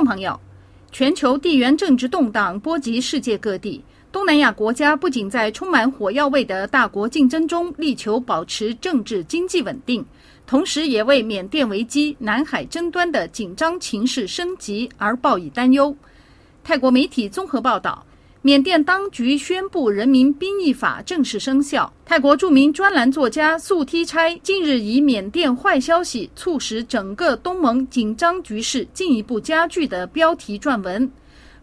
众朋友，全球地缘政治动荡波及世界各地。东南亚国家不仅在充满火药味的大国竞争中力求保持政治经济稳定，同时也为缅甸危机、南海争端的紧张情势升级而抱以担忧。泰国媒体综合报道。缅甸当局宣布人民兵役法正式生效。泰国著名专栏作家素梯差近日以“缅甸坏消息促使整个东盟紧张局势进一步加剧”的标题撰文，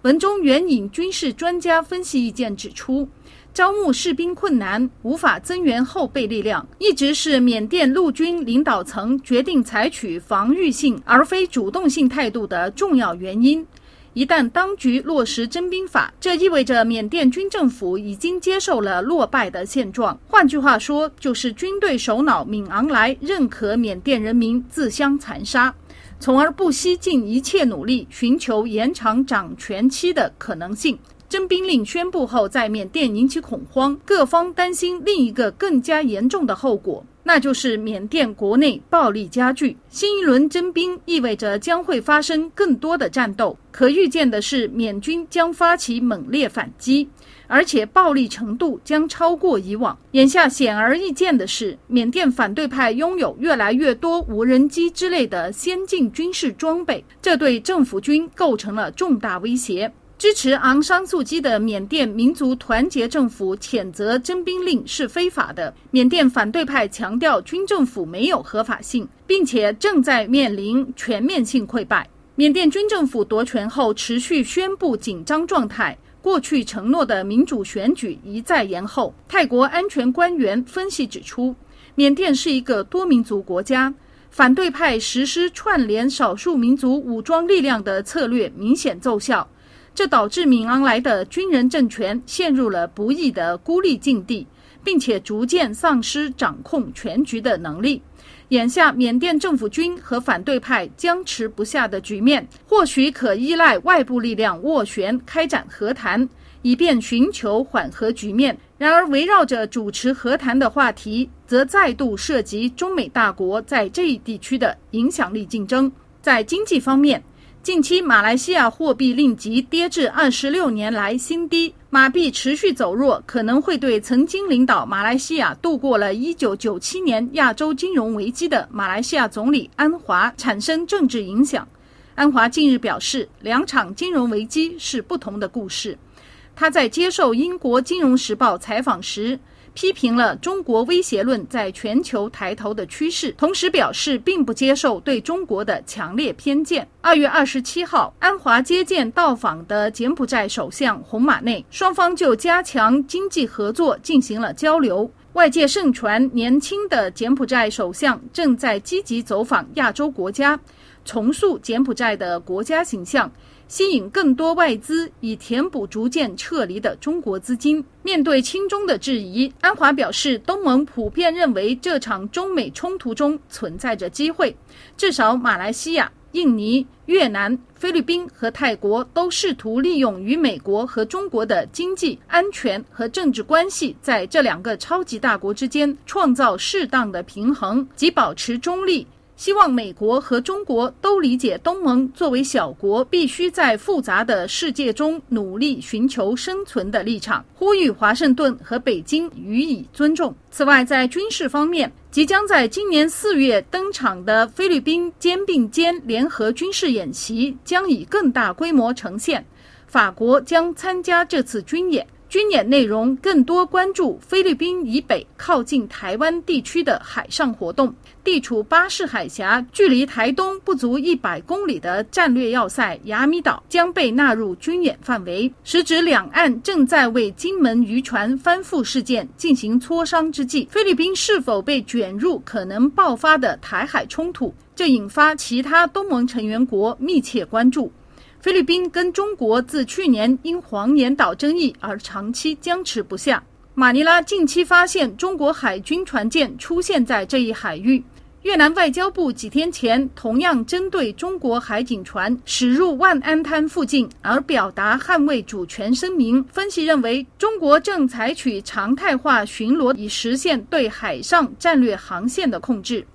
文中援引军事专家分析意见指出，招募士兵困难、无法增援后备力量，一直是缅甸陆军领导层决定采取防御性而非主动性态度的重要原因。一旦当局落实征兵法，这意味着缅甸军政府已经接受了落败的现状。换句话说，就是军队首脑敏昂莱认可缅甸人民自相残杀，从而不惜尽一切努力寻求延长掌权期的可能性。征兵令宣布后，在缅甸引起恐慌，各方担心另一个更加严重的后果。那就是缅甸国内暴力加剧，新一轮征兵意味着将会发生更多的战斗。可预见的是，缅军将发起猛烈反击，而且暴力程度将超过以往。眼下显而易见的是，缅甸反对派拥有越来越多无人机之类的先进军事装备，这对政府军构成了重大威胁。支持昂山素姬的缅甸民族团结政府谴责征兵令是非法的。缅甸反对派强调军政府没有合法性，并且正在面临全面性溃败。缅甸军政府夺权后持续宣布紧张状态，过去承诺的民主选举一再延后。泰国安全官员分析指出，缅甸是一个多民族国家，反对派实施串联少数民族武装力量的策略明显奏效。这导致敏昂莱的军人政权陷入了不易的孤立境地，并且逐渐丧失掌控全局的能力。眼下，缅甸政府军和反对派僵持不下的局面，或许可依赖外部力量斡旋开展和谈，以便寻求缓和局面。然而，围绕着主持和谈的话题，则再度涉及中美大国在这一地区的影响力竞争。在经济方面，近期，马来西亚货币令吉跌至二十六年来新低，马币持续走弱，可能会对曾经领导马来西亚度过了一九九七年亚洲金融危机的马来西亚总理安华产生政治影响。安华近日表示，两场金融危机是不同的故事。他在接受英国《金融时报》采访时。批评了中国威胁论在全球抬头的趋势，同时表示并不接受对中国的强烈偏见。二月二十七号，安华接见到访的柬埔寨首相洪马内，双方就加强经济合作进行了交流。外界盛传，年轻的柬埔寨首相正在积极走访亚洲国家，重塑柬埔寨的国家形象。吸引更多外资，以填补逐渐撤离的中国资金。面对亲中的质疑，安华表示，东盟普遍认为这场中美冲突中存在着机会。至少马来西亚、印尼、越南、菲律宾和泰国都试图利用与美国和中国的经济、安全和政治关系，在这两个超级大国之间创造适当的平衡，及保持中立。希望美国和中国都理解东盟作为小国，必须在复杂的世界中努力寻求生存的立场，呼吁华盛顿和北京予以尊重。此外，在军事方面，即将在今年四月登场的菲律宾肩并肩联合军事演习将以更大规模呈现，法国将参加这次军演。军演内容更多关注菲律宾以北靠近台湾地区的海上活动。地处巴士海峡、距离台东不足一百公里的战略要塞雅米岛将被纳入军演范围，实指两岸正在为金门渔船翻覆事件进行磋商之际，菲律宾是否被卷入可能爆发的台海冲突？这引发其他东盟成员国密切关注。菲律宾跟中国自去年因黄岩岛争议而长期僵持不下。马尼拉近期发现中国海军船舰出现在这一海域。越南外交部几天前同样针对中国海警船驶入万安滩附近而表达捍卫主权声明。分析认为，中国正采取常态化巡逻，以实现对海上战略航线的控制。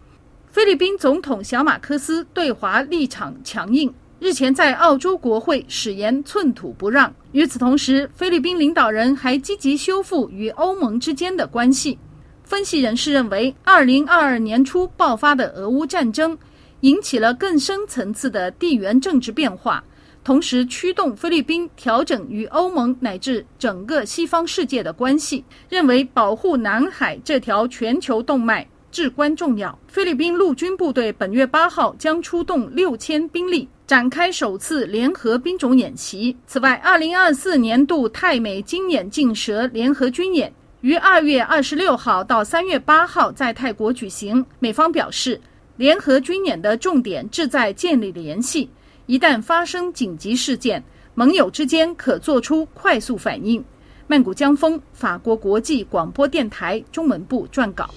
菲律宾总统小马科斯对华立场强硬。日前在澳洲国会誓言寸土不让。与此同时，菲律宾领导人还积极修复与欧盟之间的关系。分析人士认为，二零二二年初爆发的俄乌战争引起了更深层次的地缘政治变化，同时驱动菲律宾调整与欧盟乃至整个西方世界的关系，认为保护南海这条全球动脉至关重要。菲律宾陆军部队本月八号将出动六千兵力，展开首次联合兵种演习。此外，二零二四年度泰美金眼镜蛇联合军演。于二月二十六号到三月八号在泰国举行。美方表示，联合军演的重点志在建立联系，一旦发生紧急事件，盟友之间可做出快速反应。曼谷江峰，法国国际广播电台中文部撰稿。